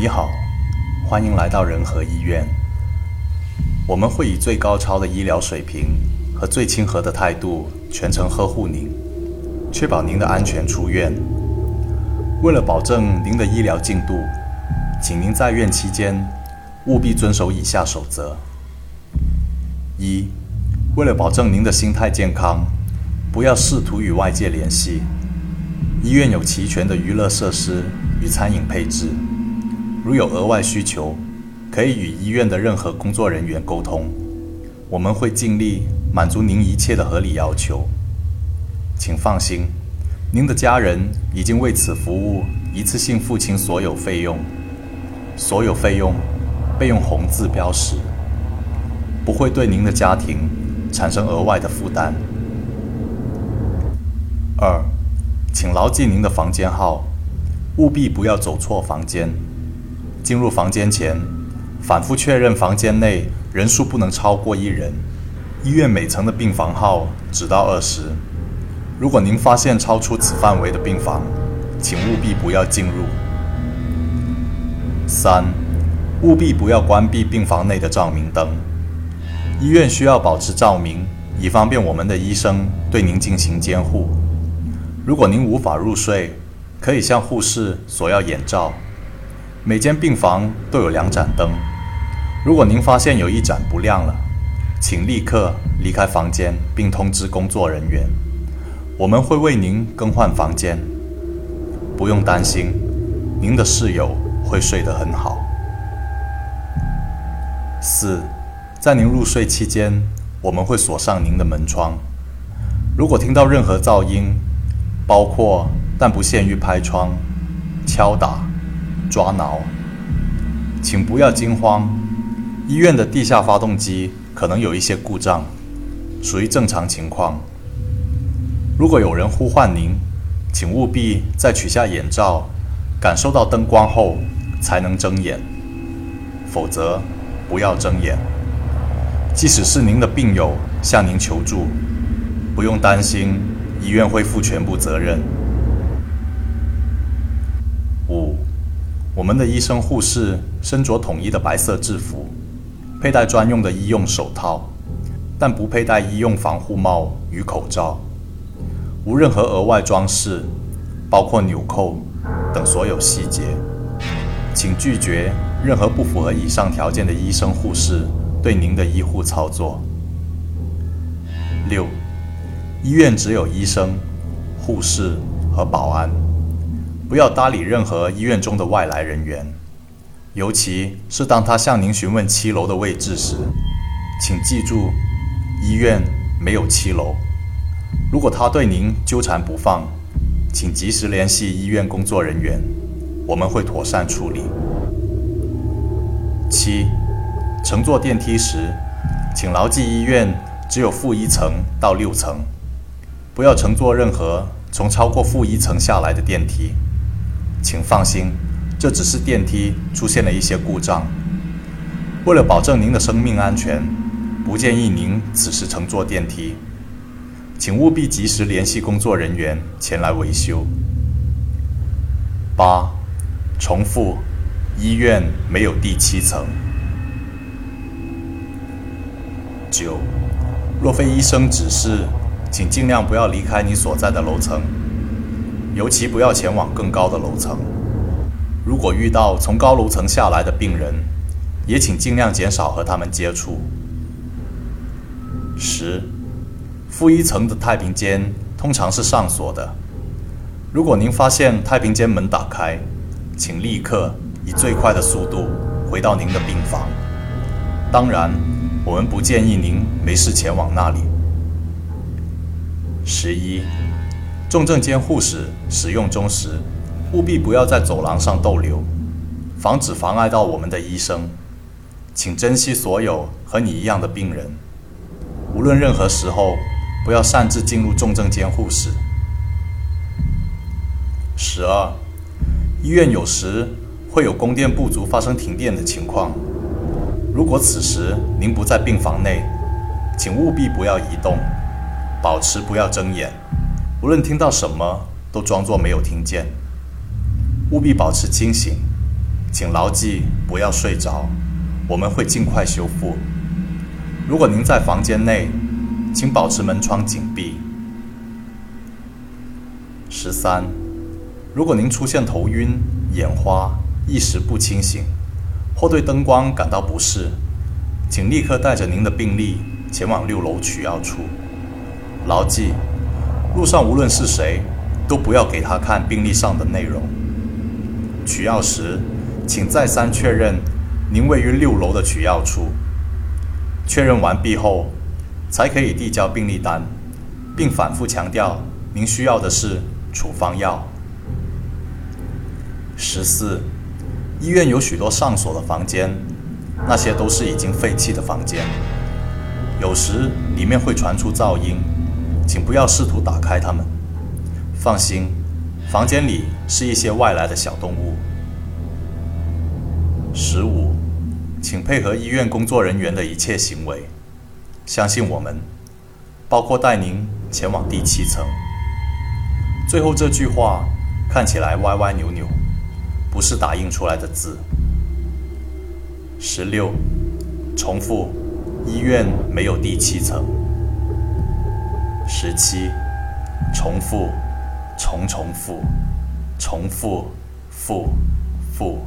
你好，欢迎来到仁和医院。我们会以最高超的医疗水平和最亲和的态度，全程呵护您，确保您的安全出院。为了保证您的医疗进度，请您在院期间务必遵守以下守则：一、为了保证您的心态健康，不要试图与外界联系。医院有齐全的娱乐设施与餐饮配置，如有额外需求，可以与医院的任何工作人员沟通，我们会尽力满足您一切的合理要求。请放心，您的家人已经为此服务一次性付清所有费用，所有费用被用红字标识，不会对您的家庭产生额外的负担。二。请牢记您的房间号，务必不要走错房间。进入房间前，反复确认房间内人数不能超过一人。医院每层的病房号只到二十。如果您发现超出此范围的病房，请务必不要进入。三，务必不要关闭病房内的照明灯。医院需要保持照明，以方便我们的医生对您进行监护。如果您无法入睡，可以向护士索要眼罩。每间病房都有两盏灯。如果您发现有一盏不亮了，请立刻离开房间并通知工作人员。我们会为您更换房间。不用担心，您的室友会睡得很好。四，在您入睡期间，我们会锁上您的门窗。如果听到任何噪音，包括但不限于拍窗、敲打、抓挠，请不要惊慌。医院的地下发动机可能有一些故障，属于正常情况。如果有人呼唤您，请务必在取下眼罩、感受到灯光后才能睁眼，否则不要睁眼。即使是您的病友向您求助，不用担心。医院会负全部责任。五，我们的医生护士身着统一的白色制服，佩戴专用的医用手套，但不佩戴医用防护帽与口罩，无任何额外装饰，包括纽扣等所有细节。请拒绝任何不符合以上条件的医生护士对您的医护操作。六。医院只有医生、护士和保安，不要搭理任何医院中的外来人员，尤其是当他向您询问七楼的位置时，请记住，医院没有七楼。如果他对您纠缠不放，请及时联系医院工作人员，我们会妥善处理。七，乘坐电梯时，请牢记医院只有负一层到六层。不要乘坐任何从超过负一层下来的电梯，请放心，这只是电梯出现了一些故障。为了保证您的生命安全，不建议您此时乘坐电梯，请务必及时联系工作人员前来维修。八，重复，医院没有第七层。九，若非医生指示。请尽量不要离开你所在的楼层，尤其不要前往更高的楼层。如果遇到从高楼层下来的病人，也请尽量减少和他们接触。十，负一层的太平间通常是上锁的。如果您发现太平间门打开，请立刻以最快的速度回到您的病房。当然，我们不建议您没事前往那里。十一，重症监护室使用中时，务必不要在走廊上逗留，防止妨碍到我们的医生。请珍惜所有和你一样的病人，无论任何时候，不要擅自进入重症监护室。十二，医院有时会有供电不足、发生停电的情况。如果此时您不在病房内，请务必不要移动。保持不要睁眼，无论听到什么都装作没有听见。务必保持清醒，请牢记不要睡着，我们会尽快修复。如果您在房间内，请保持门窗紧闭。十三，如果您出现头晕、眼花、意识不清醒，或对灯光感到不适，请立刻带着您的病历前往六楼取药处。牢记，路上无论是谁，都不要给他看病历上的内容。取药时，请再三确认您位于六楼的取药处。确认完毕后，才可以递交病历单，并反复强调您需要的是处方药。十四，医院有许多上锁的房间，那些都是已经废弃的房间，有时里面会传出噪音，请不要试图打开它们。放心，房间里是一些外来的小动物。十五，请配合医院工作人员的一切行为，相信我们，包括带您前往第七层。最后这句话看起来歪歪扭扭，不是打印出来的字。十六，重复，医院没有第七层。十七，重复，重重复，重复，复复。